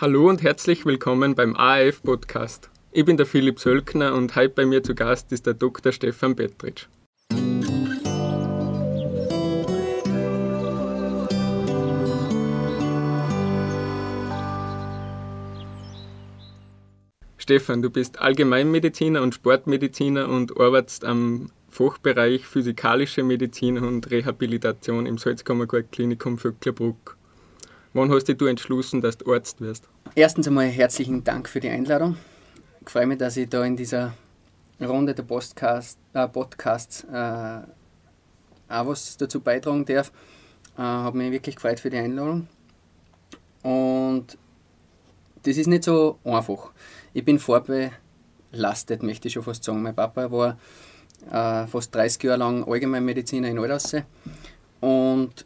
Hallo und herzlich willkommen beim AF Podcast. Ich bin der Philipp Sölkner und heute bei mir zu Gast ist der Dr. Stefan Petritsch. Stefan, du bist Allgemeinmediziner und Sportmediziner und arbeitest am Fachbereich Physikalische Medizin und Rehabilitation im Salzkammergut Klinikum Vöcklerbruck. Wann hast du entschlossen, dass du Arzt wirst? Erstens einmal herzlichen Dank für die Einladung. Ich freue mich, dass ich da in dieser Runde der Podcast, äh, Podcasts äh, auch was dazu beitragen darf. Äh, habe mich wirklich gefreut für die Einladung. Und das ist nicht so einfach. Ich bin vorbelastet, möchte ich schon fast sagen. Mein Papa war äh, fast 30 Jahre lang Allgemeinmediziner in Aldaussee und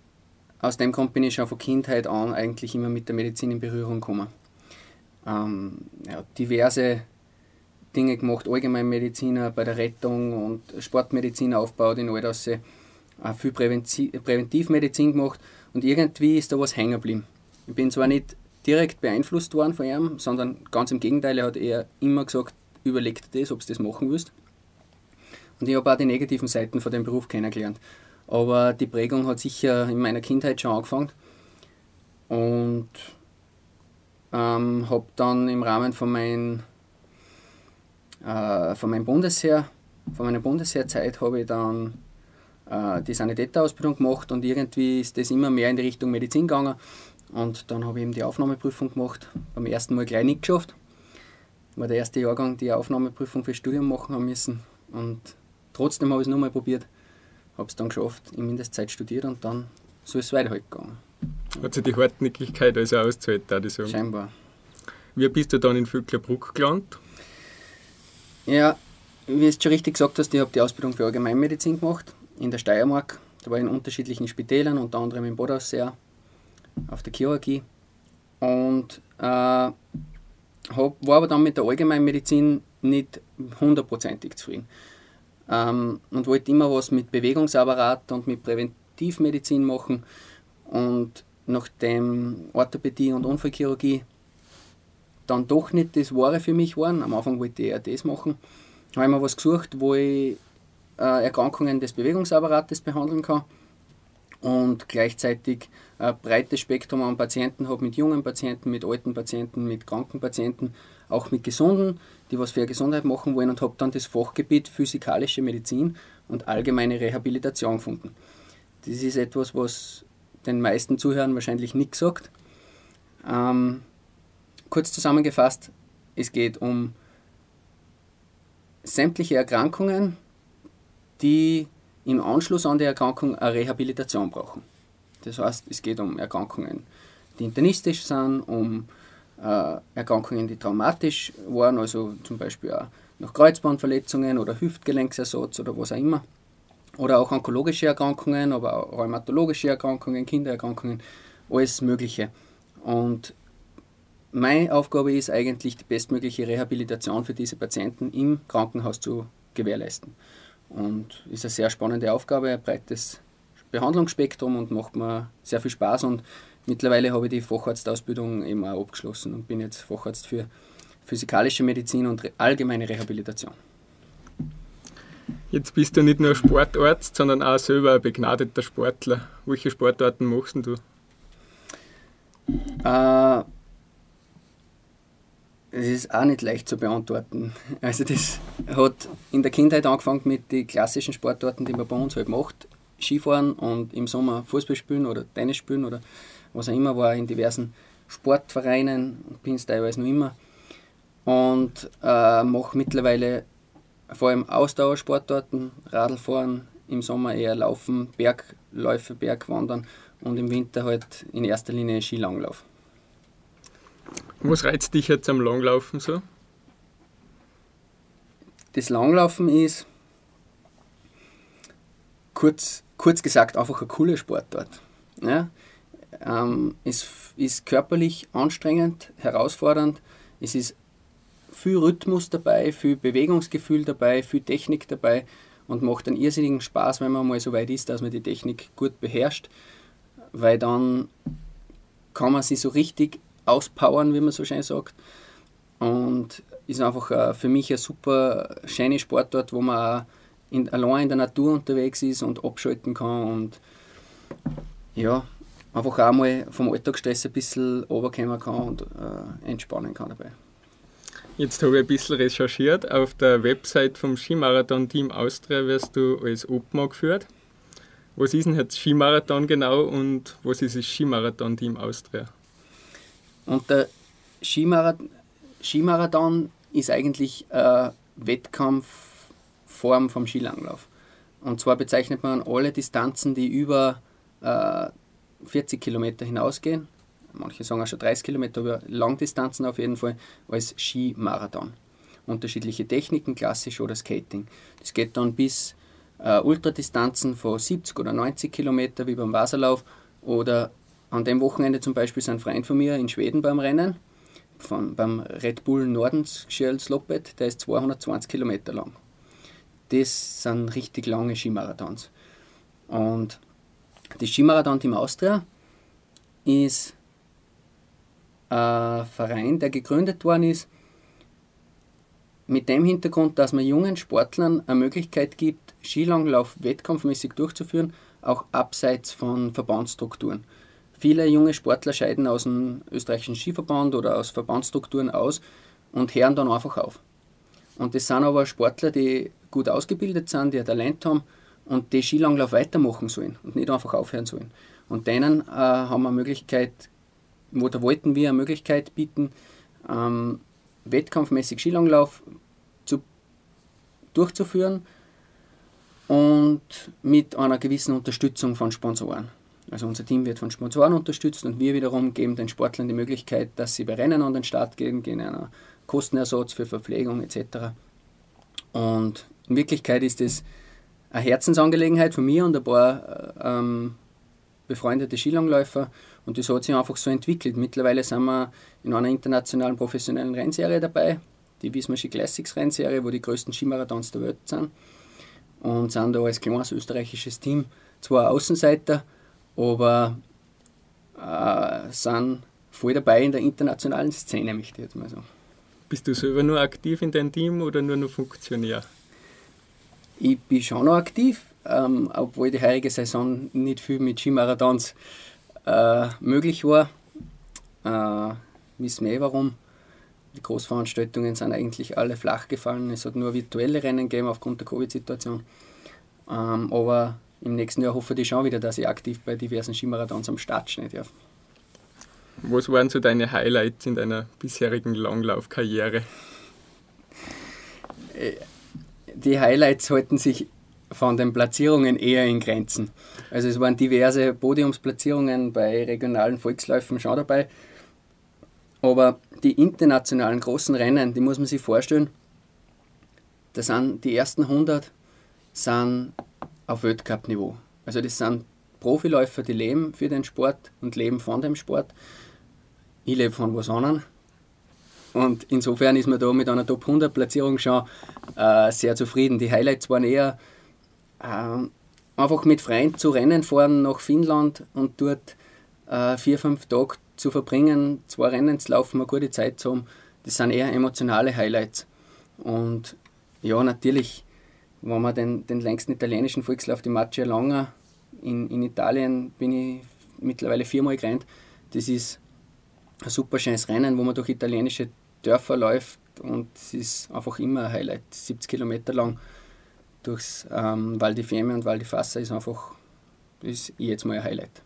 aus dem Grund bin ich schon von Kindheit an eigentlich immer mit der Medizin in Berührung gekommen. Ähm, ja, diverse Dinge gemacht, Allgemeinmediziner bei der Rettung und Sportmedizin aufgebaut in Aldaussee, äh, viel Präventivmedizin gemacht und irgendwie ist da was hängen geblieben. Ich bin zwar nicht direkt beeinflusst worden von ihm, sondern ganz im Gegenteil, er hat eher immer gesagt, überleg dir das, ob du das machen willst. Und ich habe auch die negativen Seiten von dem Beruf kennengelernt. Aber die Prägung hat sicher in meiner Kindheit schon angefangen. Und ähm, habe dann im Rahmen von, mein, äh, von meinem Bundesheer, von meiner Bundesheerzeit habe ich dann äh, die Sanitäterausbildung gemacht und irgendwie ist das immer mehr in die Richtung Medizin gegangen. Und dann habe ich eben die Aufnahmeprüfung gemacht. Beim ersten Mal gleich nicht geschafft. War der erste Jahrgang, die Aufnahmeprüfung fürs Studium machen haben müssen. Und trotzdem habe ich es nochmal probiert habe es dann geschafft, in Mindestzeit studiert und dann so ist es weiter halt gegangen. Hat sich die Hartnäckigkeit also ausgezahlt, würde ich sagen? Scheinbar. Wie bist du dann in Vöcklerbruck gelandet? Ja, wie du schon richtig gesagt hast, ich habe die Ausbildung für Allgemeinmedizin gemacht in der Steiermark. Da war ich in unterschiedlichen Spitälern, unter anderem in Bodausseer auf der Chirurgie. Und äh, hab, war aber dann mit der Allgemeinmedizin nicht hundertprozentig zufrieden ähm, und wollte immer was mit Bewegungsapparat und mit Präventivmedizin machen. Und nachdem Orthopädie und Unfallchirurgie dann doch nicht das Wahre für mich waren, am Anfang wollte ich eher das machen, habe ich mir was gesucht, wo ich äh, Erkrankungen des Bewegungsapparates behandeln kann und gleichzeitig ein breites Spektrum an Patienten habe, mit jungen Patienten, mit alten Patienten, mit kranken Patienten, auch mit gesunden, die was für ihre Gesundheit machen wollen und habe dann das Fachgebiet Physikalische Medizin und allgemeine Rehabilitation gefunden. Das ist etwas, was den meisten Zuhörern wahrscheinlich nicht sagt. Ähm, kurz zusammengefasst, es geht um sämtliche Erkrankungen, die im Anschluss an die Erkrankung eine Rehabilitation brauchen. Das heißt, es geht um Erkrankungen, die internistisch sind, um äh, Erkrankungen, die traumatisch waren, also zum Beispiel auch nach Kreuzbandverletzungen oder Hüftgelenksersatz oder was auch immer. Oder auch onkologische Erkrankungen, aber auch rheumatologische Erkrankungen, Kindererkrankungen, alles Mögliche. Und meine Aufgabe ist eigentlich, die bestmögliche Rehabilitation für diese Patienten im Krankenhaus zu gewährleisten. Und ist eine sehr spannende Aufgabe, ein breites Behandlungsspektrum und macht mir sehr viel Spaß. Und mittlerweile habe ich die Facharztausbildung eben auch abgeschlossen und bin jetzt Facharzt für physikalische Medizin und allgemeine Rehabilitation. Jetzt bist du nicht nur Sportarzt, sondern auch selber ein begnadeter Sportler. Welche Sportarten machst du? Äh, das ist auch nicht leicht zu beantworten. Also das hat in der Kindheit angefangen mit den klassischen Sportarten, die man bei uns halt macht. Skifahren und im Sommer Fußball spielen oder Tennis spielen oder was auch immer, war in diversen Sportvereinen bin es teilweise noch immer. Und äh, mache mittlerweile vor allem Ausdauersportarten, Radlfahren, im Sommer eher Laufen, Bergläufe, Bergwandern und im Winter halt in erster Linie Skilanglauf. Was reizt dich jetzt am Langlaufen so? Das Langlaufen ist, kurz, kurz gesagt, einfach ein cooler Sportart. Ja? Ähm, es ist körperlich anstrengend, herausfordernd. Es ist viel Rhythmus dabei, viel Bewegungsgefühl dabei, viel Technik dabei und macht einen irrsinnigen Spaß, wenn man mal so weit ist, dass man die Technik gut beherrscht, weil dann kann man sie so richtig auspowern, wie man so schön sagt. Und ist einfach äh, für mich ein super schöner Sportort, wo man in, allein in der Natur unterwegs ist und abschalten kann und ja, einfach auch mal vom Alltagsstress ein bisschen runterkommen kann und äh, entspannen kann dabei. Jetzt habe ich ein bisschen recherchiert. Auf der Website vom Skimarathon Team Austria wirst du als Obmann geführt. Was ist denn jetzt Skimarathon genau und was ist das Skimarathon Team Austria? Und der Skimarathon, Skimarathon ist eigentlich eine Wettkampfform vom Skilanglauf. Und zwar bezeichnet man alle Distanzen, die über äh, 40 Kilometer hinausgehen, manche sagen auch schon 30 Kilometer, aber Langdistanzen auf jeden Fall, als Skimarathon. Unterschiedliche Techniken, klassisch oder Skating. Das geht dann bis äh, Ultradistanzen von 70 oder 90 Kilometer wie beim Wasserlauf oder an dem Wochenende zum Beispiel sind Freund von mir in Schweden beim Rennen, von, beim Red Bull Nordensschjöldslopet, der ist 220 Kilometer lang. Das sind richtig lange Skimarathons. Und das Skimarathon Team Austria ist ein Verein, der gegründet worden ist, mit dem Hintergrund, dass man jungen Sportlern eine Möglichkeit gibt, Skilanglauf wettkampfmäßig durchzuführen, auch abseits von Verbandsstrukturen. Viele junge Sportler scheiden aus dem österreichischen Skiverband oder aus Verbandsstrukturen aus und hören dann einfach auf. Und das sind aber Sportler, die gut ausgebildet sind, die ein Talent haben und die Skilanglauf weitermachen sollen und nicht einfach aufhören sollen. Und denen äh, haben wir eine Möglichkeit da wollten wir eine Möglichkeit bieten, ähm, wettkampfmäßig Skilanglauf zu, durchzuführen und mit einer gewissen Unterstützung von Sponsoren. Also unser Team wird von Sponsoren unterstützt und wir wiederum geben den Sportlern die Möglichkeit, dass sie bei Rennen an den Start gehen, gehen einer Kostenersatz für Verpflegung etc. Und in Wirklichkeit ist es eine Herzensangelegenheit von mir und ein paar äh, ähm, befreundete Skilangläufer und das hat sich einfach so entwickelt. Mittlerweile sind wir in einer internationalen professionellen Rennserie dabei, die Wismar Ski Classics Rennserie, wo die größten Skimarathons der Welt sind. Und sind da als kleines österreichisches Team zwar Außenseiter, aber äh, sind voll dabei in der internationalen Szene, möchte ich jetzt mal sagen. Bist du selber nur aktiv in deinem Team oder nur noch Funktionär? Ich bin schon noch aktiv, ähm, obwohl die heutige Saison nicht viel mit Skimarathons äh, möglich war. Äh, wissen wir eh warum. Die Großveranstaltungen sind eigentlich alle flach gefallen. Es hat nur virtuelle Rennen gegeben aufgrund der Covid-Situation. Ähm, aber im nächsten Jahr hoffe ich schon wieder, dass ich aktiv bei diversen Skimarathons am Start stehen darf. Was waren so deine Highlights in deiner bisherigen Langlaufkarriere? Äh, die Highlights halten sich von den Platzierungen eher in Grenzen. Also es waren diverse Podiumsplatzierungen bei regionalen Volksläufen schon dabei. Aber die internationalen großen Rennen, die muss man sich vorstellen, das sind die ersten 100 sind auf Weltcup-Niveau. Also das sind Profiläufer, die leben für den Sport und leben von dem Sport. Ich lebe von was anderem. Und insofern ist man da mit einer Top 100 Platzierung schon äh, sehr zufrieden. Die Highlights waren eher äh, einfach mit Freunden zu Rennen fahren nach Finnland und dort äh, vier, fünf Tage zu verbringen, zwei Rennen zu laufen, eine gute Zeit zu haben, das sind eher emotionale Highlights. Und ja, natürlich, wenn man den, den längsten italienischen Volkslauf, die Macchia Longa, in, in Italien bin ich mittlerweile viermal gerannt, das ist ein super schönes Rennen, wo man durch italienische Dörfer läuft und es ist einfach immer ein Highlight, 70 Kilometer lang durchs ähm, Val di Fiemme und Val di Fassa ist einfach ist jetzt mal ein Highlight.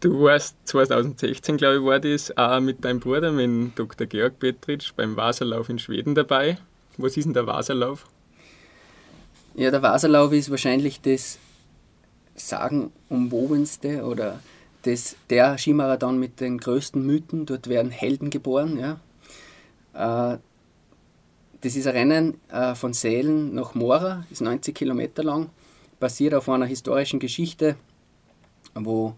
Du warst 2016, glaube ich, war das auch mit deinem Bruder, mit Dr. Georg Petritsch, beim Wasserlauf in Schweden dabei. Was ist denn der Wasserlauf? Ja, der Wasserlauf ist wahrscheinlich das sagenumwobenste oder das, der Skimarathon mit den größten Mythen. Dort werden Helden geboren. Ja. Äh, das ist ein Rennen äh, von Sälen nach Mora, ist 90 Kilometer lang, basiert auf einer historischen Geschichte, wo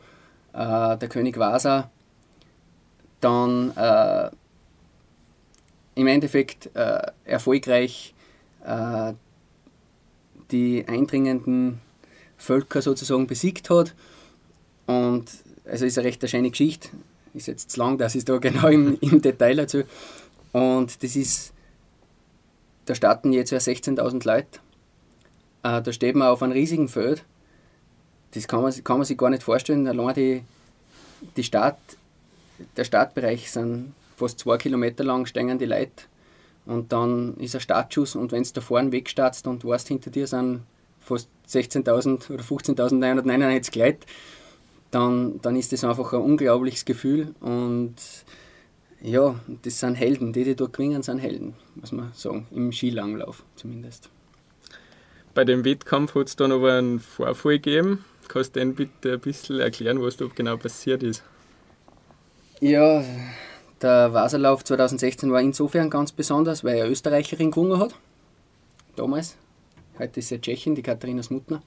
äh, der König Vasa dann im Endeffekt erfolgreich die eindringenden Völker sozusagen besiegt hat. Und also ist eine recht schöne Geschichte. ist jetzt zu lang, dass ich da genau im, im Detail dazu. Und das ist, da starten jetzt ja 16.000 Leute. Äh, da steht man auf einem riesigen Feld. Das kann man, kann man sich gar nicht vorstellen. Allein die, die Start, der Startbereich sind fast zwei Kilometer lang, stehen die Leute. Und dann ist ein Startschuss und wenn du da vorne wegstartst und weißt, hinter dir sind fast 16.000 oder 15.999 Leute, dann, dann ist das einfach ein unglaubliches Gefühl und ja, das sind Helden, die, die dort gewinnen, sind Helden, muss man sagen, im Skilanglauf zumindest. Bei dem Wettkampf hat es dann aber einen Vorfall gegeben. Kannst du denn bitte ein bisschen erklären, was da genau passiert ist? Ja, der Wasserlauf 2016 war insofern ganz besonders, weil eine Österreicherin gewonnen hat. Damals. Heute ist sie Tschechin, die Katharina Smutner.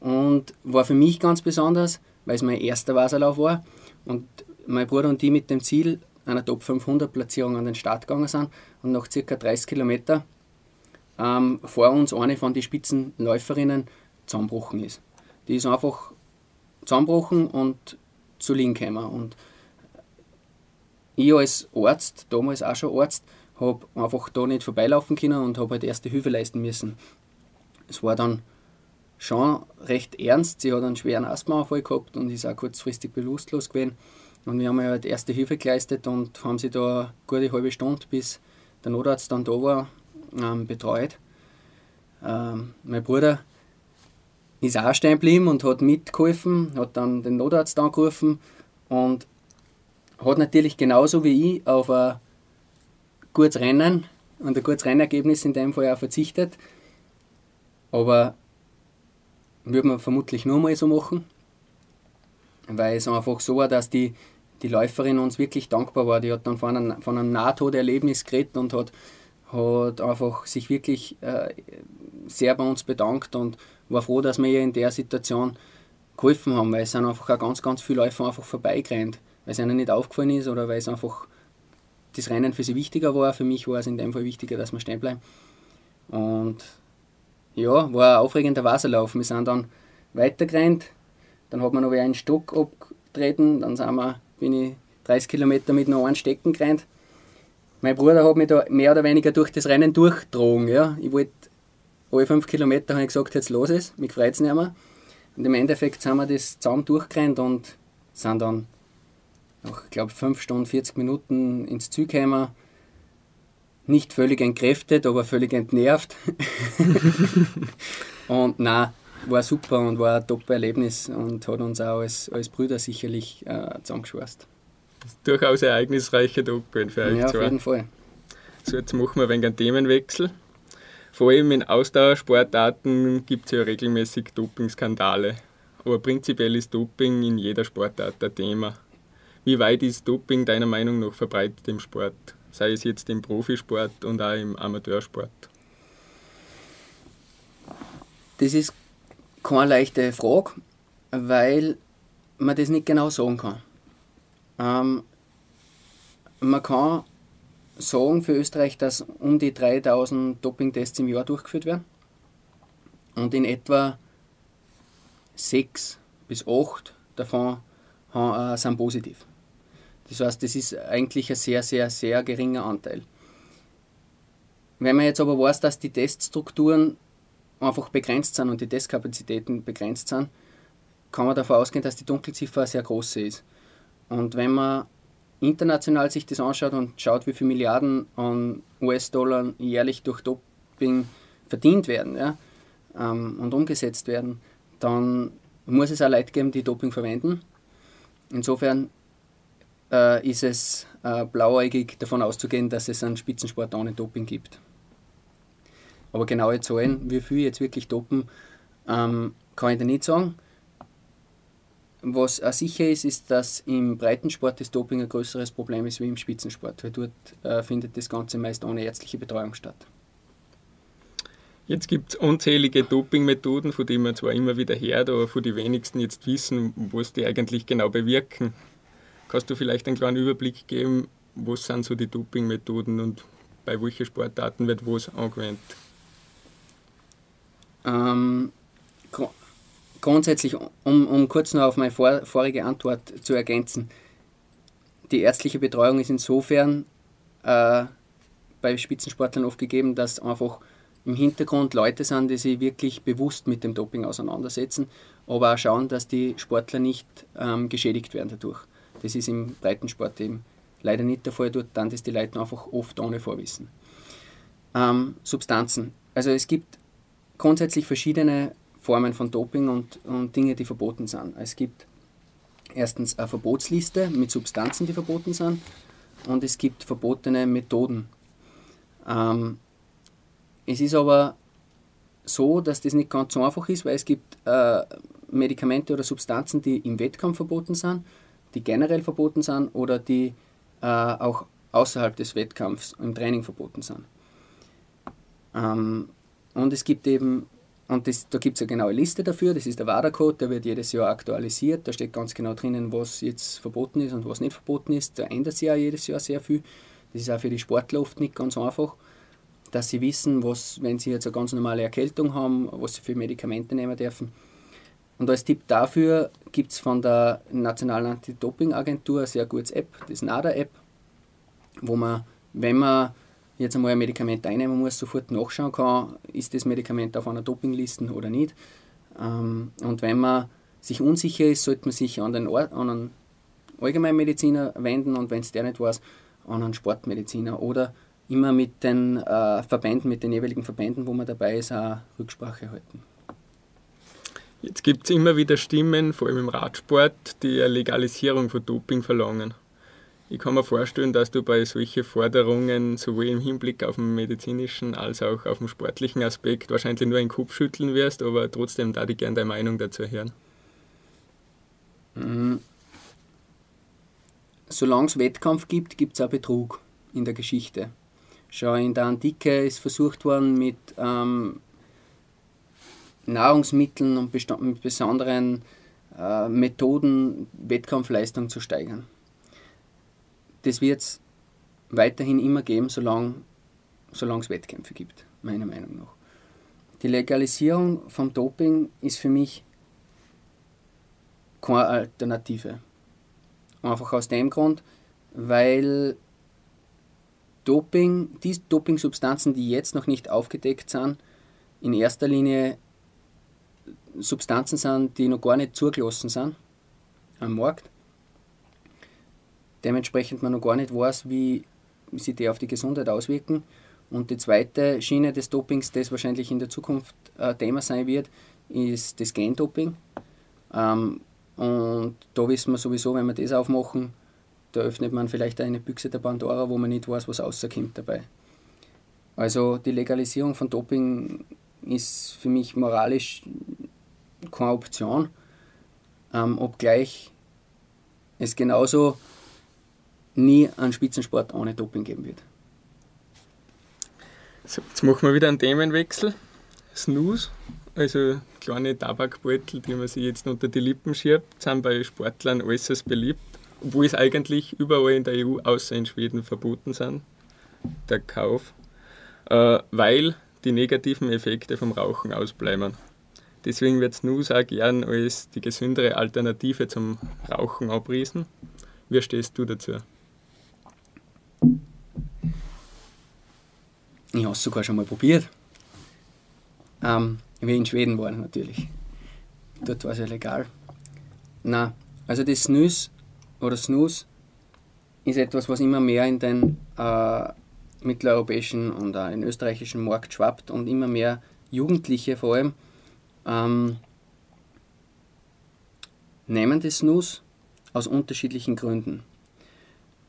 Und war für mich ganz besonders, weil es mein erster Wasserlauf war. Und mein Bruder und die mit dem Ziel einer Top 500 Platzierung an den Start gegangen sind. Und nach ca. 30 Kilometern ähm, vor uns eine von den Spitzenläuferinnen zusammengebrochen ist. Die ist einfach zusammengebrochen und zu liegen gekommen. Und ich als Arzt, damals auch schon Arzt, habe einfach da nicht vorbeilaufen können und habe halt erste Hilfe leisten müssen. Es war dann schon recht ernst. Sie hat einen schweren Asthmaanfall gehabt und ist auch kurzfristig bewusstlos gewesen. Und wir haben halt erste Hilfe geleistet und haben sie da eine gute halbe Stunde, bis der Notarzt dann da war, ähm, betreut. Ähm, mein Bruder ist auch stehen geblieben und hat mitgeholfen, hat dann den Notarzt angerufen und hat natürlich genauso wie ich auf ein gutes Rennen und ein gutes Rennergebnis in dem Fall auch verzichtet. Aber würde man vermutlich nur mal so machen, weil es einfach so war, dass die, die Läuferin uns wirklich dankbar war. Die hat dann von einem, von einem Nahtoderlebnis geredet und hat, hat einfach sich wirklich äh, sehr bei uns bedankt und war froh, dass wir ihr in der Situation geholfen haben, weil es sind einfach auch ganz, ganz viele Läufer einfach vorbeigerannt weil es ihnen nicht aufgefallen ist oder weil es einfach das Rennen für sie wichtiger war. Für mich war es in dem Fall wichtiger, dass wir stehen bleiben. Und ja, war ein aufregender Wasserlauf. Wir sind dann weitergerannt, dann hat man noch einen Stock abgetreten, dann sind wir, bin ich 30 Kilometer mit noch einem Stecken gerannt. Mein Bruder hat mich da mehr oder weniger durch das Rennen durchgetragen. Ja. Ich wollte alle fünf Kilometer habe ich gesagt, jetzt los ist, mich freut es nicht mehr. Und im Endeffekt sind wir das zusammen durchgerannt und sind dann nach, ich glaube, 5 Stunden, 40 Minuten ins Ziel gekommen. Nicht völlig entkräftet, aber völlig entnervt. und na war super und war ein top Erlebnis und hat uns auch als, als Brüder sicherlich äh, zusammengeschweißt. Durchaus ereignisreiche Doppel für euch Ja, auf zwei. jeden Fall. So, jetzt machen wir ein wenig einen Themenwechsel. Vor allem in Ausdauersportarten gibt es ja regelmäßig Dopingskandale. Aber prinzipiell ist Doping in jeder Sportart ein Thema. Wie weit ist Doping deiner Meinung nach verbreitet im Sport? Sei es jetzt im Profisport und auch im Amateursport? Das ist keine leichte Frage, weil man das nicht genau sagen kann. Ähm, man kann sagen für Österreich, dass um die 3000 Dopingtests im Jahr durchgeführt werden und in etwa sechs bis acht davon äh, sind positiv. Das heißt, das ist eigentlich ein sehr, sehr, sehr geringer Anteil. Wenn man jetzt aber weiß, dass die Teststrukturen einfach begrenzt sind und die Testkapazitäten begrenzt sind, kann man davon ausgehen, dass die Dunkelziffer sehr groß ist. Und wenn man international sich das anschaut und schaut, wie viele Milliarden an US-Dollar jährlich durch Doping verdient werden ja, ähm, und umgesetzt werden, dann muss es auch Leute geben, die Doping verwenden. Insofern äh, ist es äh, blauäugig davon auszugehen, dass es einen Spitzensport ohne Doping gibt. Aber genaue Zahlen, wie viel jetzt wirklich dopen, ähm, kann ich da nicht sagen. Was auch sicher ist, ist, dass im Breitensport das Doping ein größeres Problem ist wie im Spitzensport, weil dort äh, findet das Ganze meist ohne ärztliche Betreuung statt. Jetzt gibt es unzählige Dopingmethoden, von denen man zwar immer wieder hört, aber von den wenigsten jetzt wissen, was die eigentlich genau bewirken. Kannst du vielleicht einen kleinen Überblick geben, was sind so die Dopingmethoden und bei welchen Sportarten wird was angewendet? Ähm, grundsätzlich, um, um kurz noch auf meine vor, vorige Antwort zu ergänzen, die ärztliche Betreuung ist insofern äh, bei Spitzensportlern oft gegeben, dass einfach im Hintergrund Leute sind, die sich wirklich bewusst mit dem Doping auseinandersetzen, aber auch schauen, dass die Sportler nicht ähm, geschädigt werden dadurch. Das ist im Breitensport eben leider nicht der Fall. Dort dann das die Leute einfach oft ohne Vorwissen. Ähm, Substanzen. Also es gibt grundsätzlich verschiedene Formen von Doping und, und Dinge, die verboten sind. Es gibt erstens eine Verbotsliste mit Substanzen, die verboten sind, und es gibt verbotene Methoden. Ähm, es ist aber so, dass das nicht ganz so einfach ist, weil es gibt äh, Medikamente oder Substanzen, die im Wettkampf verboten sind, die generell verboten sind oder die äh, auch außerhalb des Wettkampfs im Training verboten sind. Ähm, und es gibt eben, und das, da gibt es eine genaue Liste dafür, das ist der WADA-Code, der wird jedes Jahr aktualisiert, da steht ganz genau drinnen, was jetzt verboten ist und was nicht verboten ist. Da ändert sich ja jedes Jahr sehr viel. Das ist auch für die Sportler oft nicht ganz einfach, dass sie wissen, was, wenn sie jetzt eine ganz normale Erkältung haben, was sie für Medikamente nehmen dürfen. Und als Tipp dafür gibt es von der Nationalen Anti-Doping-Agentur eine sehr gute App, das NADA-App, wo man, wenn man jetzt einmal ein Medikament einnehmen muss, sofort nachschauen kann, ist das Medikament auf einer Dopingliste oder nicht. Ähm, und wenn man sich unsicher ist, sollte man sich an, den Or an einen Allgemeinmediziner wenden und wenn es der nicht weiß, an einen Sportmediziner oder immer mit den äh, Verbänden, mit den jeweiligen Verbänden, wo man dabei ist, auch Rücksprache halten. Jetzt gibt es immer wieder Stimmen, vor allem im Radsport, die eine Legalisierung von Doping verlangen. Ich kann mir vorstellen, dass du bei solchen Forderungen sowohl im Hinblick auf den medizinischen als auch auf den sportlichen Aspekt wahrscheinlich nur einen Kopf schütteln wirst, aber trotzdem da ich gerne deine Meinung dazu hören. Mhm. Solange es Wettkampf gibt, gibt es auch Betrug in der Geschichte. Schau, in der Antike ist versucht worden, mit ähm, Nahrungsmitteln und mit besonderen äh, Methoden Wettkampfleistung zu steigern das wird es weiterhin immer geben, solange, solange es Wettkämpfe gibt, meiner Meinung nach. Die Legalisierung vom Doping ist für mich keine Alternative. Einfach aus dem Grund, weil Doping, die Dopingsubstanzen, die jetzt noch nicht aufgedeckt sind, in erster Linie Substanzen sind, die noch gar nicht zugelassen sind am Markt dementsprechend man noch gar nicht weiß, wie, sich die auf die Gesundheit auswirken. Und die zweite Schiene des Dopings, das wahrscheinlich in der Zukunft ein Thema sein wird, ist das Gendoping. Ähm, und da wissen wir sowieso, wenn wir das aufmachen, da öffnet man vielleicht eine Büchse der Pandora, wo man nicht weiß, was rauskommt dabei. Also die Legalisierung von Doping ist für mich moralisch keine Option, ähm, obgleich es genauso nie einen Spitzensport ohne Doping geben wird. So, jetzt machen wir wieder einen Themenwechsel. Snooze, also kleine Tabakbeutel, die man sich jetzt unter die Lippen schiebt, sind bei Sportlern äußerst beliebt, obwohl es eigentlich überall in der EU außer in Schweden verboten sind, der Kauf, äh, weil die negativen Effekte vom Rauchen ausbleiben. Deswegen wird Snooze auch gern als die gesündere Alternative zum Rauchen abriesen. Wie stehst du dazu? Ich habe es sogar schon mal probiert. Ähm, wie in Schweden war natürlich. Dort war es ja legal. Na, also das Snus oder Snus ist etwas, was immer mehr in den äh, mitteleuropäischen und auch in österreichischen Markt schwappt und immer mehr Jugendliche vor allem ähm, nehmen das Snus aus unterschiedlichen Gründen.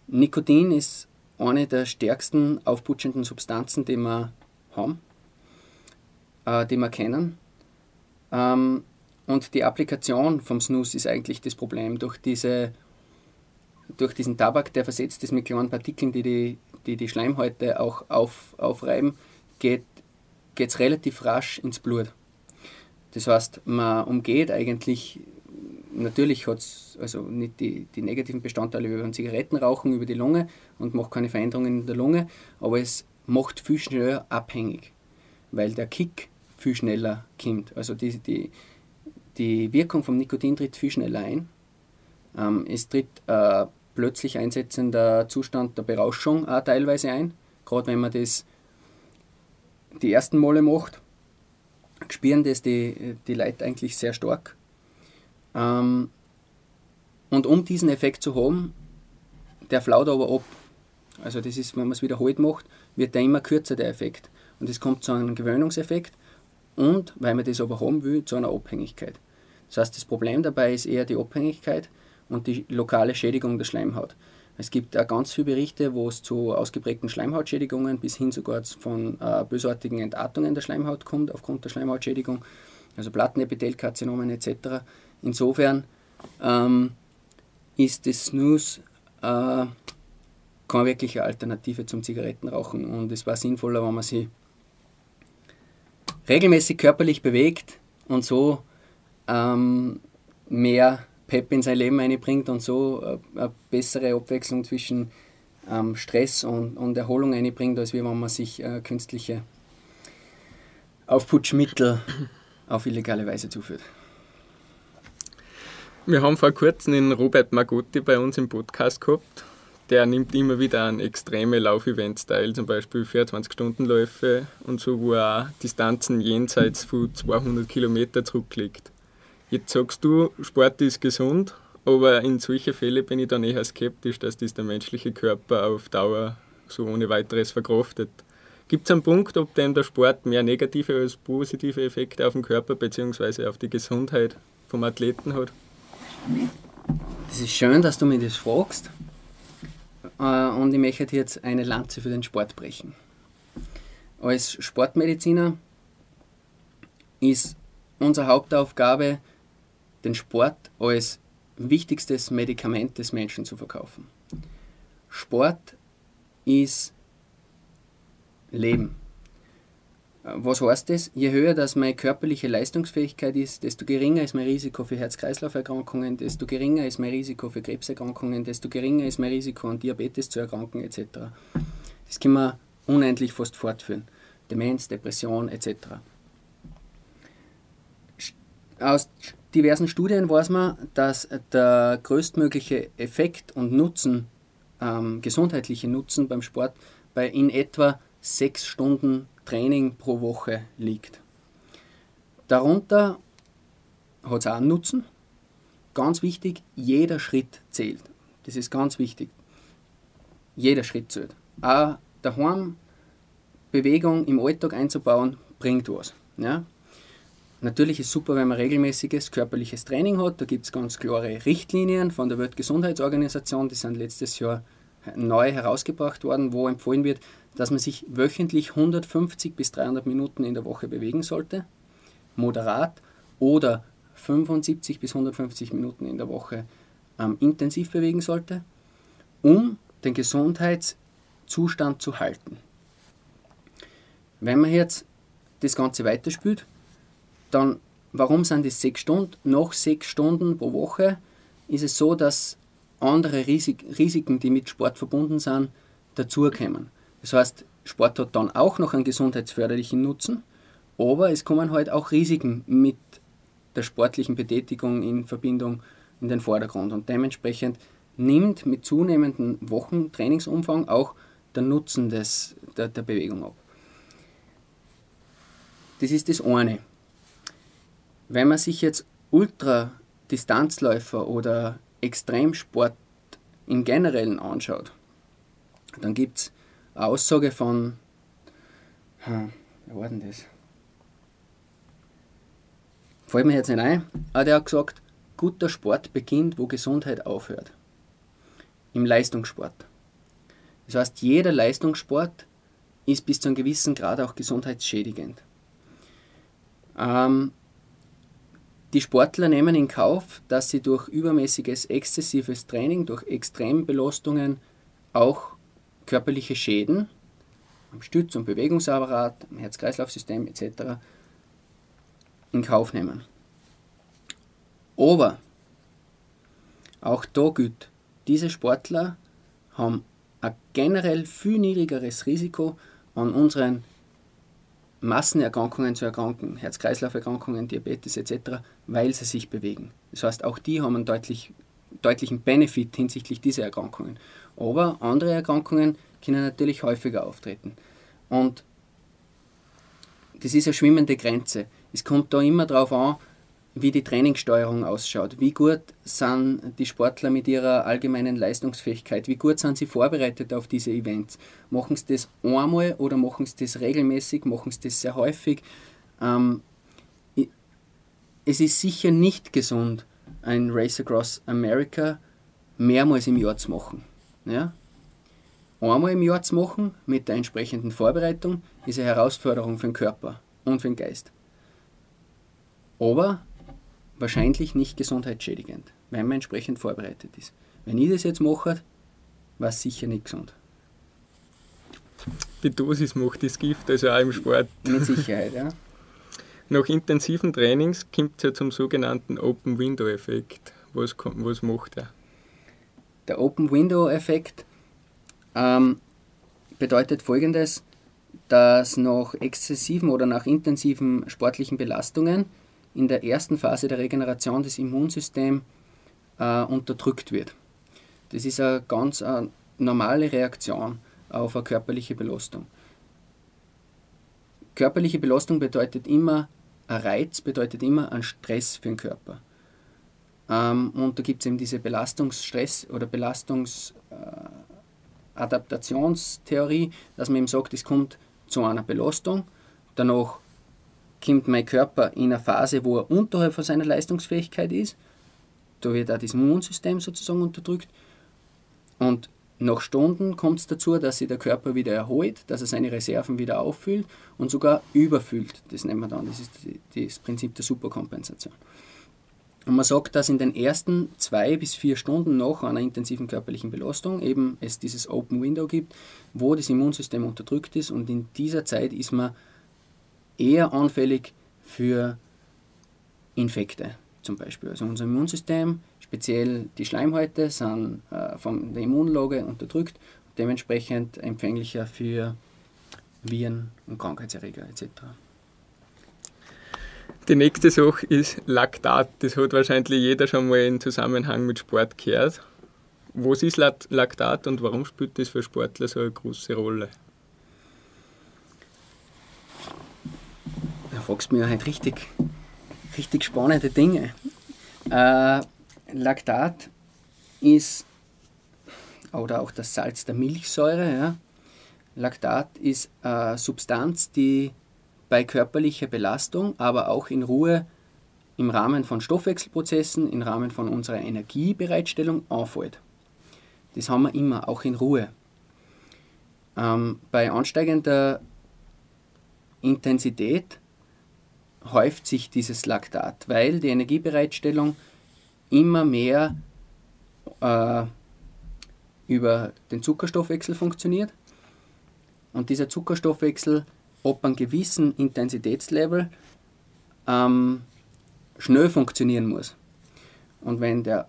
Nikotin ist eine der stärksten aufputschenden Substanzen, die wir haben, äh, die wir kennen. Ähm, und die Applikation vom Snus ist eigentlich das Problem. Durch, diese, durch diesen Tabak, der versetzt ist mit kleinen Partikeln, die die, die, die Schleimhäute auch auf, aufreiben, geht es relativ rasch ins Blut. Das heißt, man umgeht eigentlich natürlich hat es also nicht die, die negativen Bestandteile wie beim Zigarettenrauchen über die Lunge und macht keine Veränderungen in der Lunge, aber es macht viel schneller abhängig, weil der Kick viel schneller kommt. Also die, die, die Wirkung vom Nikotin tritt viel schneller ein. Ähm, es tritt äh, plötzlich einsetzender Zustand der Berauschung auch teilweise ein. Gerade wenn man das die ersten Male macht, spüren das die, die Leute eigentlich sehr stark. Ähm, und um diesen Effekt zu haben, der flaut aber ab. Also das ist, wenn man es wiederholt macht, wird der immer kürzer, der Effekt. Und es kommt zu einem Gewöhnungseffekt und, weil man das aber haben will, zu einer Abhängigkeit. Das heißt, das Problem dabei ist eher die Abhängigkeit und die lokale Schädigung der Schleimhaut. Es gibt auch ganz viele Berichte, wo es zu ausgeprägten Schleimhautschädigungen bis hin sogar von äh, bösartigen Entartungen der Schleimhaut kommt aufgrund der Schleimhautschädigung, also Plattenepithelkarzinomen etc. Insofern ähm, ist das Snooze äh, keine wirkliche Alternative zum Zigarettenrauchen und es war sinnvoller, wenn man sich regelmäßig körperlich bewegt und so ähm, mehr Pep in sein Leben einbringt und so äh, eine bessere Abwechslung zwischen ähm, Stress und, und Erholung einbringt, als wenn man sich äh, künstliche Aufputschmittel auf illegale Weise zuführt. Wir haben vor kurzem den Robert Magotti bei uns im Podcast gehabt. Der nimmt immer wieder an extreme Laufevents teil, zum Beispiel 24-Stunden-Läufe und so, wo er Distanzen jenseits von 200 Kilometer zurücklegt. Jetzt sagst du, Sport ist gesund, aber in solchen Fällen bin ich dann eher skeptisch, dass das der menschliche Körper auf Dauer so ohne weiteres verkraftet. Gibt es einen Punkt, ob denn der Sport mehr negative als positive Effekte auf den Körper bzw. auf die Gesundheit vom Athleten hat? Das ist schön, dass du mich das fragst. Äh, und ich möchte jetzt eine Lanze für den Sport brechen. Als Sportmediziner ist unsere Hauptaufgabe, den Sport als wichtigstes Medikament des Menschen zu verkaufen. Sport ist Leben. Was heißt das? Je höher das meine körperliche Leistungsfähigkeit ist, desto geringer ist mein Risiko für Herz-Kreislauf-Erkrankungen, desto geringer ist mein Risiko für Krebserkrankungen, desto geringer ist mein Risiko an Diabetes zu erkranken etc. Das kann man unendlich fast fortführen. Demenz, Depression etc. Aus diversen Studien weiß man, dass der größtmögliche Effekt und Nutzen, ähm, gesundheitliche Nutzen beim Sport bei in etwa sechs Stunden Training pro Woche liegt. Darunter hat es auch einen Nutzen. Ganz wichtig, jeder Schritt zählt. Das ist ganz wichtig. Jeder Schritt zählt. Auch daheim Bewegung im Alltag einzubauen, bringt was. Ja? Natürlich ist super, wenn man regelmäßiges körperliches Training hat. Da gibt es ganz klare Richtlinien von der Weltgesundheitsorganisation, die sind letztes Jahr neu herausgebracht worden, wo empfohlen wird, dass man sich wöchentlich 150 bis 300 Minuten in der Woche bewegen sollte, moderat oder 75 bis 150 Minuten in der Woche ähm, intensiv bewegen sollte, um den Gesundheitszustand zu halten. Wenn man jetzt das Ganze weiterspielt, dann warum sind das sechs Stunden? Nach sechs Stunden pro Woche ist es so, dass andere Risiken, die mit Sport verbunden sind, dazukommen. Das heißt, Sport hat dann auch noch einen gesundheitsförderlichen Nutzen, aber es kommen halt auch Risiken mit der sportlichen Betätigung in Verbindung in den Vordergrund und dementsprechend nimmt mit zunehmendem Wochentrainingsumfang auch der Nutzen des, der, der Bewegung ab. Das ist das eine. Wenn man sich jetzt Ultradistanzläufer oder Extremsport im Generellen anschaut, dann gibt es eine Aussage von, hm, wer war denn das? Fällt mir jetzt nicht ein, aber der hat gesagt, guter Sport beginnt, wo Gesundheit aufhört. Im Leistungssport. Das heißt, jeder Leistungssport ist bis zu einem gewissen Grad auch gesundheitsschädigend. Ähm, die Sportler nehmen in Kauf, dass sie durch übermäßiges, exzessives Training, durch Extrembelastungen auch körperliche Schäden am Stütz- und Bewegungsapparat, am Herz-Kreislauf-System etc. in Kauf nehmen. Aber auch da gilt, diese Sportler haben ein generell viel niedrigeres Risiko an unseren Massenerkrankungen zu erkranken, Herz-Kreislauf-Erkrankungen, Diabetes etc., weil sie sich bewegen. Das heißt, auch die haben einen deutlich deutlichen Benefit hinsichtlich dieser Erkrankungen. Aber andere Erkrankungen können natürlich häufiger auftreten. Und das ist eine schwimmende Grenze. Es kommt da immer darauf an, wie die Trainingssteuerung ausschaut. Wie gut sind die Sportler mit ihrer allgemeinen Leistungsfähigkeit? Wie gut sind sie vorbereitet auf diese Events? Machen sie das einmal oder machen sie das regelmäßig? Machen sie das sehr häufig? Ähm, es ist sicher nicht gesund, ein Race Across America mehrmals im Jahr zu machen. Ja? Einmal im Jahr zu machen mit der entsprechenden Vorbereitung ist eine Herausforderung für den Körper und für den Geist. Aber wahrscheinlich nicht gesundheitsschädigend, wenn man entsprechend vorbereitet ist. Wenn ich das jetzt mache, war es sicher nicht gesund. Die Dosis macht das Gift, also auch im Sport. Mit Sicherheit, ja. Nach intensiven Trainings kommt es ja zum sogenannten Open Window Effekt. Was, was macht er? Der Open Window Effekt ähm, bedeutet folgendes, dass nach exzessiven oder nach intensiven sportlichen Belastungen in der ersten Phase der Regeneration das Immunsystem äh, unterdrückt wird. Das ist eine ganz äh, normale Reaktion auf eine körperliche Belastung. Körperliche Belastung bedeutet immer, ein Reiz bedeutet immer ein Stress für den Körper. Ähm, und da gibt es eben diese Belastungsstress- oder Belastungsadaptationstheorie, äh, dass man eben sagt, es kommt zu einer Belastung, danach kommt mein Körper in eine Phase, wo er unterhalb von seiner Leistungsfähigkeit ist. Da wird auch das Immunsystem sozusagen unterdrückt. Und nach Stunden kommt es dazu, dass sich der Körper wieder erholt, dass er seine Reserven wieder auffüllt und sogar überfüllt. Das nennen wir dann, das ist das Prinzip der Superkompensation. Und man sagt, dass in den ersten zwei bis vier Stunden nach einer intensiven körperlichen Belastung eben es dieses Open Window gibt, wo das Immunsystem unterdrückt ist und in dieser Zeit ist man eher anfällig für Infekte zum Beispiel. Also unser Immunsystem, speziell die Schleimhäute, sind äh, von der Immunlage unterdrückt und dementsprechend empfänglicher für Viren und Krankheitserreger etc. Die nächste Sache ist Laktat. Das hat wahrscheinlich jeder schon mal in Zusammenhang mit Sport gehört. Was ist Laktat und warum spielt das für Sportler so eine große Rolle? Fragst mich halt richtig, richtig spannende Dinge. Äh, Laktat ist, oder auch das Salz der Milchsäure, ja. Laktat ist eine Substanz, die bei körperlicher Belastung, aber auch in Ruhe im Rahmen von Stoffwechselprozessen, im Rahmen von unserer Energiebereitstellung anfällt. Das haben wir immer, auch in Ruhe. Ähm, bei ansteigender Intensität häuft sich dieses Laktat, weil die Energiebereitstellung immer mehr äh, über den Zuckerstoffwechsel funktioniert. Und dieser Zuckerstoffwechsel ob ein gewissen Intensitätslevel ähm, schnell funktionieren muss. Und wenn der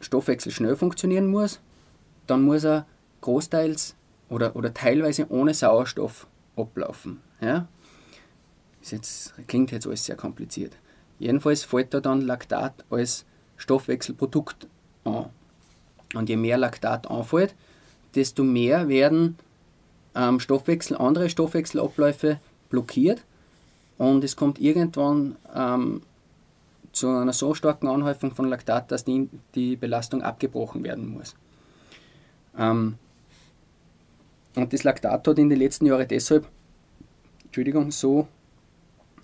Stoffwechsel schnell funktionieren muss, dann muss er großteils oder, oder teilweise ohne Sauerstoff ablaufen. Ja? Das jetzt, klingt jetzt alles sehr kompliziert. Jedenfalls fällt da dann Laktat als Stoffwechselprodukt an. Und je mehr Laktat anfällt, desto mehr werden ähm, Stoffwechsel, andere Stoffwechselabläufe blockiert und es kommt irgendwann ähm, zu einer so starken Anhäufung von Laktat, dass die, die Belastung abgebrochen werden muss. Ähm, und das Laktat hat in den letzten Jahren deshalb, Entschuldigung, so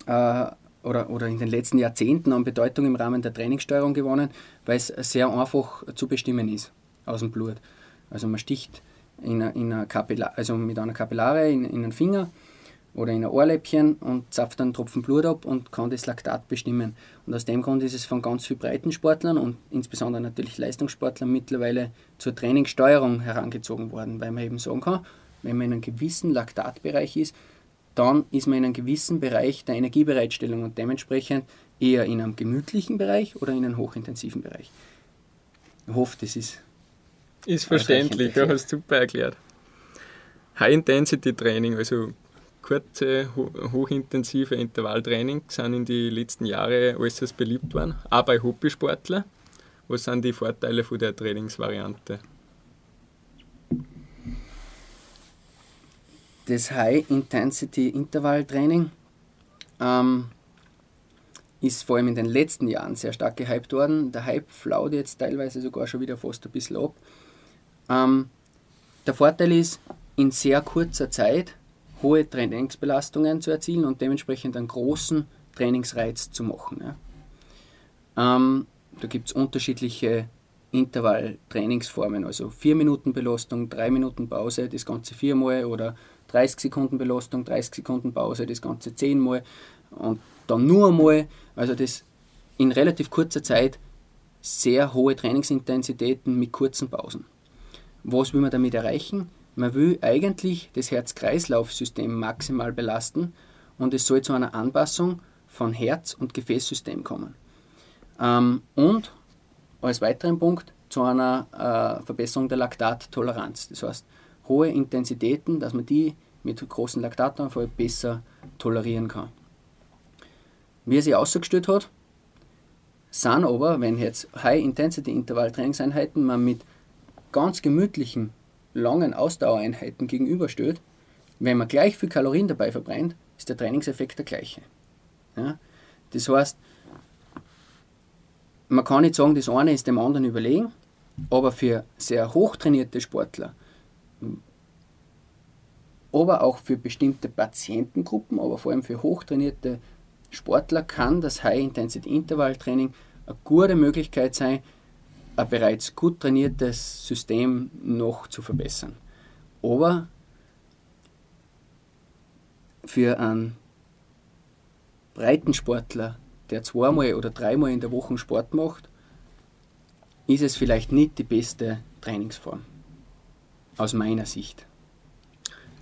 äh, oder, oder in den letzten Jahrzehnten an Bedeutung im Rahmen der Trainingssteuerung gewonnen, weil es sehr einfach zu bestimmen ist aus dem Blut. Also man sticht in einer, in einer Kapillar, also mit einer Kapillare in, in einen Finger oder in ein Ohrläppchen und zapft einen Tropfen Blut ab und kann das Laktat bestimmen. Und aus dem Grund ist es von ganz vielen Breitensportlern und insbesondere natürlich Leistungssportlern mittlerweile zur Trainingssteuerung herangezogen worden, weil man eben sagen kann, wenn man in einem gewissen Laktatbereich ist, dann ist man in einem gewissen Bereich der Energiebereitstellung und dementsprechend eher in einem gemütlichen Bereich oder in einem hochintensiven Bereich. Ich hoffe, das ist ist verständlich, du hast super erklärt. High-Intensity-Training, also kurze, hochintensive Intervalltraining, sind in den letzten Jahren äußerst beliebt worden, auch bei Hobbysportlern. Was sind die Vorteile von der Trainingsvariante? Das High-Intensity-Intervall-Training ähm, ist vor allem in den letzten Jahren sehr stark gehypt worden. Der Hype flaut jetzt teilweise sogar schon wieder fast ein bisschen ab. Ähm, der Vorteil ist, in sehr kurzer Zeit hohe Trainingsbelastungen zu erzielen und dementsprechend einen großen Trainingsreiz zu machen. Ja. Ähm, da gibt es unterschiedliche Intervall-Trainingsformen, also 4 Minuten Belastung, 3 Minuten Pause, das Ganze viermal oder 30 Sekunden Belastung, 30 Sekunden Pause, das Ganze zehnmal und dann nur einmal, also das in relativ kurzer Zeit sehr hohe Trainingsintensitäten mit kurzen Pausen. Was will man damit erreichen? Man will eigentlich das Herz-Kreislauf-System maximal belasten und es soll zu einer Anpassung von Herz- und Gefäßsystem kommen. Ähm, und als weiteren Punkt zu einer äh, Verbesserung der Laktattoleranz. Das heißt, hohe Intensitäten, dass man die mit großem Laktatanfall besser tolerieren kann. Wie er sich ausgestellt hat, sind aber, wenn jetzt High-Intensity-Intervall-Trainingseinheiten man mit ganz gemütlichen, langen Ausdauereinheiten gegenübersteht, wenn man gleich viel Kalorien dabei verbrennt, ist der Trainingseffekt der gleiche. Ja? Das heißt, man kann nicht sagen, das eine ist dem anderen überlegen, aber für sehr hochtrainierte Sportler, aber auch für bestimmte Patientengruppen, aber vor allem für hochtrainierte Sportler kann das High-Intensity-Intervall-Training eine gute Möglichkeit sein, ein bereits gut trainiertes System noch zu verbessern. Aber für einen Breitensportler, der zweimal oder dreimal in der Woche Sport macht, ist es vielleicht nicht die beste Trainingsform. Aus meiner Sicht.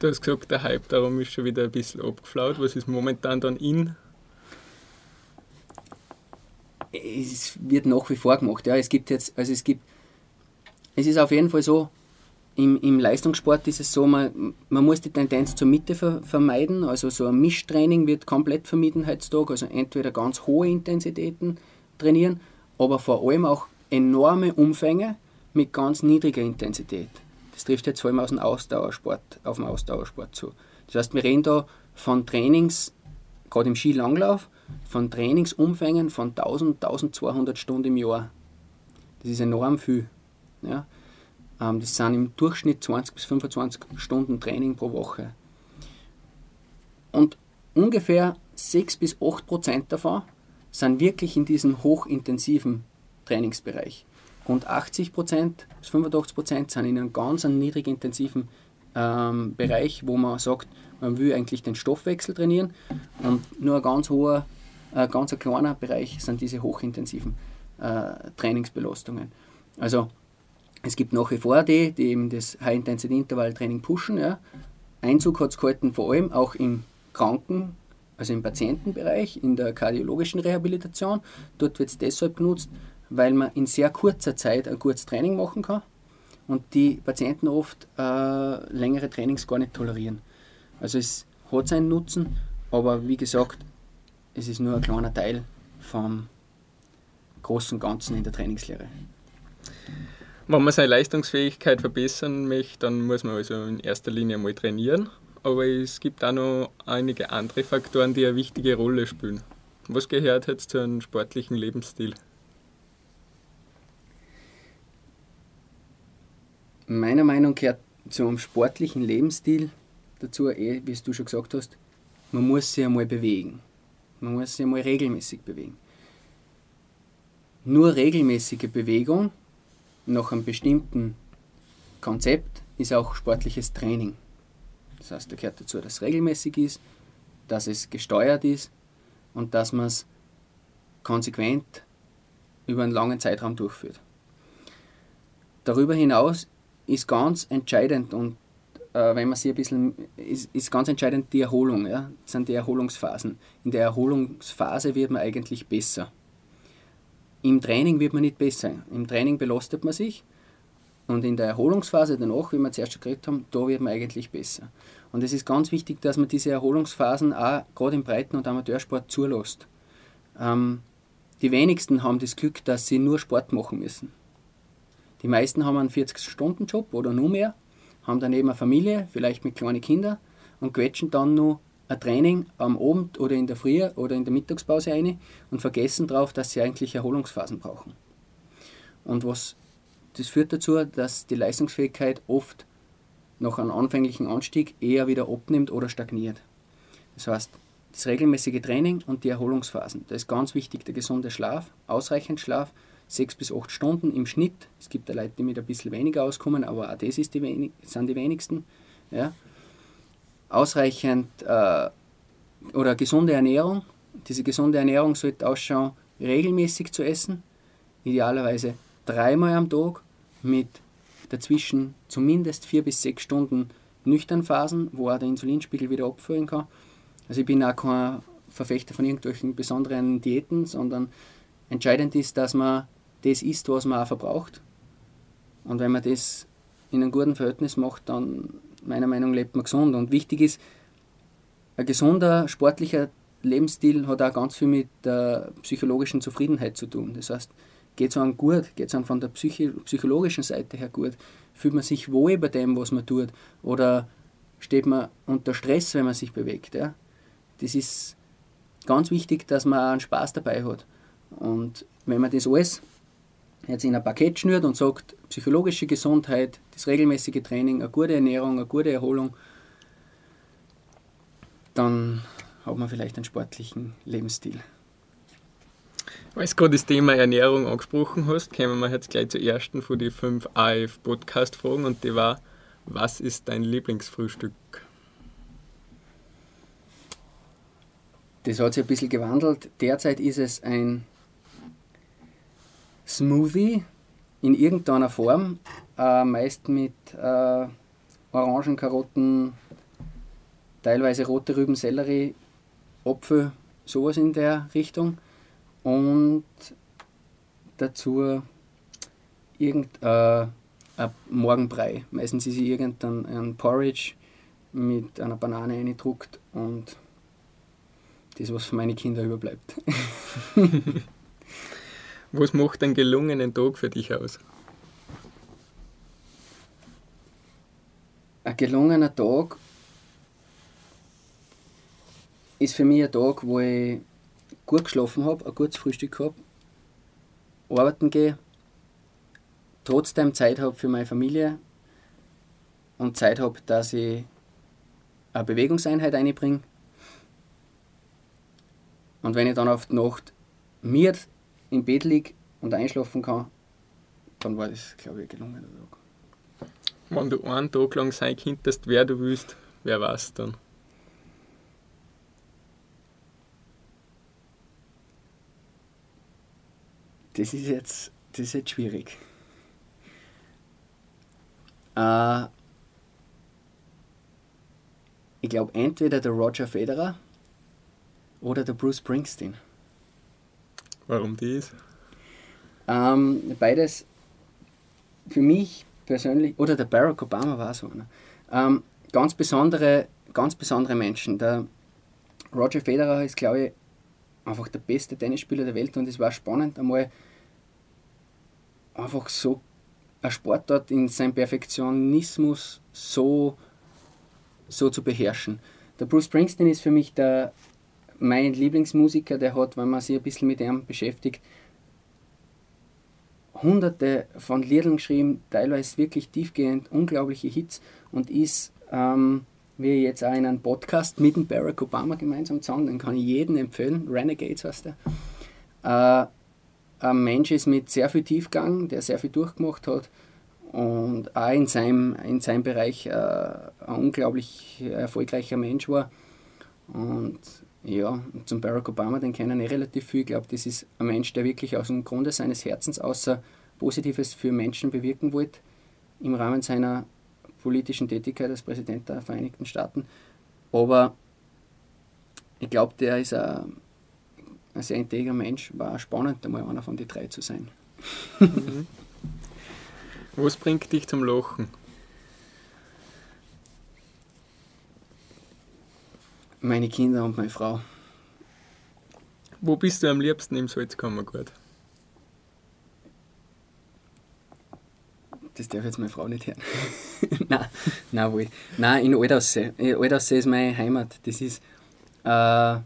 Du hast gesagt, der Hype darum ist schon wieder ein bisschen abgeflaut. Was ist momentan dann in? Es wird nach wie vor gemacht. Ja. Es gibt jetzt, also es gibt, es ist auf jeden Fall so, im, Im Leistungssport ist es so, man, man muss die Tendenz zur Mitte ver, vermeiden. Also so ein Mischtraining wird komplett vermieden heutzutage. Also entweder ganz hohe Intensitäten trainieren, aber vor allem auch enorme Umfänge mit ganz niedriger Intensität. Das trifft jetzt vor allem aus dem Ausdauersport, auf den Ausdauersport zu. Das heißt, wir reden da von Trainings, gerade im Skilanglauf, von Trainingsumfängen von 1000, 1200 Stunden im Jahr. Das ist enorm viel. Ja? Ähm, das sind im Durchschnitt 20 bis 25 Stunden Training pro Woche. Und ungefähr 6 bis 8 Prozent davon sind wirklich in diesem hochintensiven Trainingsbereich. Rund 80 Prozent bis 85 Prozent sind in einem ganz niedrig intensiven ähm, Bereich, wo man sagt, man will eigentlich den Stoffwechsel trainieren und nur ein ganz hoher, äh, ganz ein kleiner Bereich sind diese hochintensiven äh, Trainingsbelastungen. Also es gibt nach wie vor die, die eben das High-Intensity-Intervall-Training pushen. Ja. Einzug hat es gehalten, vor allem auch im Kranken, also im Patientenbereich, in der kardiologischen Rehabilitation. Dort wird es deshalb genutzt, weil man in sehr kurzer Zeit ein gutes Training machen kann und die Patienten oft äh, längere Trainings gar nicht tolerieren. Also es hat seinen Nutzen, aber wie gesagt, es ist nur ein kleiner Teil vom großen Ganzen in der Trainingslehre. Wenn man seine Leistungsfähigkeit verbessern möchte, dann muss man also in erster Linie mal trainieren. Aber es gibt auch noch einige andere Faktoren, die eine wichtige Rolle spielen. Was gehört jetzt zu einem sportlichen Lebensstil? Meiner Meinung gehört zu einem sportlichen Lebensstil dazu, eh, wie du schon gesagt hast, man muss sich einmal bewegen. Man muss sich einmal regelmäßig bewegen. Nur regelmäßige Bewegung nach einem bestimmten Konzept ist auch sportliches Training. Das heißt, da gehört dazu, dass es regelmäßig ist, dass es gesteuert ist und dass man es konsequent über einen langen Zeitraum durchführt. Darüber hinaus ist ganz entscheidend und äh, wenn man sich ein bisschen, ist, ist ganz entscheidend die Erholung, ja? das sind die Erholungsphasen. In der Erholungsphase wird man eigentlich besser. Im Training wird man nicht besser. Im Training belastet man sich und in der Erholungsphase danach, wie wir zuerst schon geredet haben, da wird man eigentlich besser. Und es ist ganz wichtig, dass man diese Erholungsphasen auch gerade im Breiten- und Amateursport zulässt. Ähm, die wenigsten haben das Glück, dass sie nur Sport machen müssen. Die meisten haben einen 40-Stunden-Job oder nur mehr, haben daneben eine Familie, vielleicht mit kleinen Kindern und quetschen dann nur ein Training am Abend oder in der Früh oder in der Mittagspause ein und vergessen darauf, dass sie eigentlich Erholungsphasen brauchen. Und was, das führt dazu, dass die Leistungsfähigkeit oft nach einem anfänglichen Anstieg eher wieder abnimmt oder stagniert. Das heißt, das regelmäßige Training und die Erholungsphasen. Da ist ganz wichtig der gesunde Schlaf, ausreichend Schlaf, sechs bis acht Stunden im Schnitt. Es gibt ja Leute, die mit ein bisschen weniger auskommen, aber auch das ist die wenig, sind die wenigsten. Ja. Ausreichend äh, oder gesunde Ernährung. Diese gesunde Ernährung sollte ausschauen, regelmäßig zu essen, idealerweise dreimal am Tag mit dazwischen zumindest vier bis sechs Stunden nüchtern Phasen, wo auch der Insulinspiegel wieder abfüllen kann. Also ich bin auch kein Verfechter von irgendwelchen besonderen Diäten, sondern entscheidend ist, dass man das isst, was man auch verbraucht. Und wenn man das in einem guten Verhältnis macht, dann meiner Meinung nach lebt man gesund. Und wichtig ist, ein gesunder sportlicher Lebensstil hat auch ganz viel mit der psychologischen Zufriedenheit zu tun. Das heißt, geht es einem gut, geht es einem von der Psychi psychologischen Seite her gut, fühlt man sich wohl bei dem, was man tut, oder steht man unter Stress, wenn man sich bewegt. Ja? Das ist ganz wichtig, dass man auch einen Spaß dabei hat. Und wenn man das alles jetzt in ein Paket schnürt und sagt, psychologische Gesundheit, das regelmäßige Training, eine gute Ernährung, eine gute Erholung, dann hat man vielleicht einen sportlichen Lebensstil. Weil du gerade das Thema Ernährung angesprochen hast, kommen wir jetzt gleich zur ersten von den fünf AF-Podcast-Fragen und die war, was ist dein Lieblingsfrühstück? Das hat sich ein bisschen gewandelt. Derzeit ist es ein Smoothie in irgendeiner Form, äh, meist mit äh, Orangen, Karotten, teilweise rote Rüben, Sellerie, Apfel, sowas in der Richtung. Und dazu irgendein äh, Morgenbrei. Meistens ist irgendein Porridge mit einer Banane eingedruckt und das, was für meine Kinder überbleibt. Was macht einen gelungenen Tag für dich aus? Ein gelungener Tag ist für mich ein Tag, wo ich gut geschlafen habe, ein gutes Frühstück habe, arbeiten gehe, trotzdem Zeit habe für meine Familie und Zeit habe, dass ich eine Bewegungseinheit einbringe. Und wenn ich dann auf die Nacht mir im Bett liege und einschlafen kann, dann war das, glaube ich, Tag. Wenn du einen Tag lang sein könntest, wer du willst, wer war es dann? Das ist jetzt, das ist jetzt schwierig. Äh, ich glaube, entweder der Roger Federer oder der Bruce Springsteen. Warum dies? Ähm, beides für mich persönlich, oder der Barack Obama war so einer. Ähm, ganz, besondere, ganz besondere Menschen. Der Roger Federer ist, glaube ich, einfach der beste Tennisspieler der Welt und es war spannend, einmal einfach so ein Sportart in seinem Perfektionismus so, so zu beherrschen. Der Bruce Springsteen ist für mich der mein Lieblingsmusiker, der hat, wenn man sich ein bisschen mit ihm beschäftigt, hunderte von Liedern geschrieben, teilweise wirklich tiefgehend, unglaubliche Hits und ist, ähm, wie jetzt auch in einem Podcast mit dem Barack Obama gemeinsam zusammen, den kann ich jedem empfehlen, Renegades heißt er. Äh, ein Mensch ist mit sehr viel Tiefgang, der sehr viel durchgemacht hat und auch in seinem, in seinem Bereich äh, ein unglaublich erfolgreicher Mensch war. Und ja, zum Barack Obama, den kennen eh relativ viel. Ich glaube, das ist ein Mensch, der wirklich aus dem Grunde seines Herzens außer Positives für Menschen bewirken wollte im Rahmen seiner politischen Tätigkeit als Präsident der Vereinigten Staaten. Aber ich glaube, der ist ein, ein sehr integer Mensch. War spannend, einmal einer von den drei zu sein. Mhm. Was bringt dich zum Lachen? Meine Kinder und meine Frau. Wo bist du am liebsten im Salzkammergut? Das darf jetzt meine Frau nicht hören. nein, nein, wohl. Nein, in Altaussee. Altaussee ist meine Heimat. Das ist. Äh,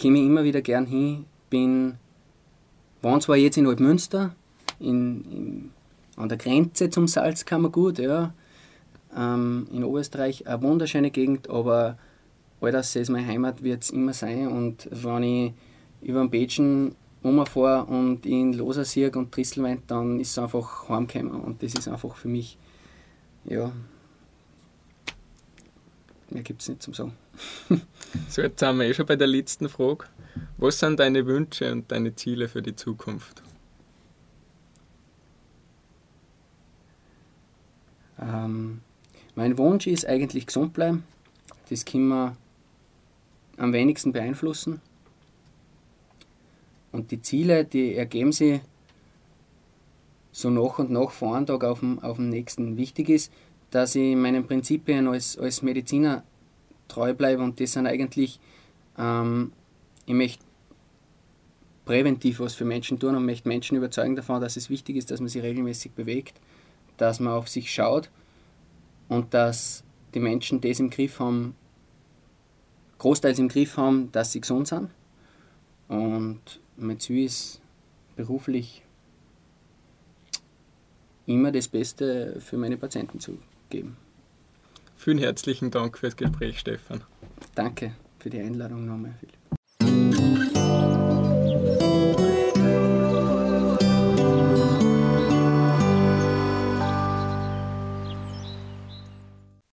komme ich immer wieder gern hin. Bin. Waren zwar jetzt in Altmünster, in, in, an der Grenze zum Salzkammergut, ja. Ähm, in Oberösterreich eine wunderschöne Gegend, aber Alterssee ist meine Heimat, wird es immer sein. Und wenn ich über den Bätschen rumfahre und ihn loser sehe und Trisselwein, dann ist es einfach heimgekommen. Und das ist einfach für mich, ja, mehr gibt es nicht zum Sagen. so, jetzt sind wir eh schon bei der letzten Frage. Was sind deine Wünsche und deine Ziele für die Zukunft? Ähm, mein Wunsch ist eigentlich gesund bleiben. Das kann man am wenigsten beeinflussen. Und die Ziele, die ergeben sich so nach und nach von einem Tag auf den, auf den nächsten. Wichtig ist, dass ich meinen Prinzipien als, als Mediziner treu bleibe und das sind eigentlich, ähm, ich möchte präventiv was für Menschen tun und möchte Menschen überzeugen davon, dass es wichtig ist, dass man sich regelmäßig bewegt, dass man auf sich schaut und dass die Menschen das im Griff haben, großteils im Griff haben, dass sie gesund sind. Und mein Ziel ist beruflich immer das Beste für meine Patienten zu geben. Vielen herzlichen Dank fürs Gespräch, Stefan. Danke für die Einladung nochmal.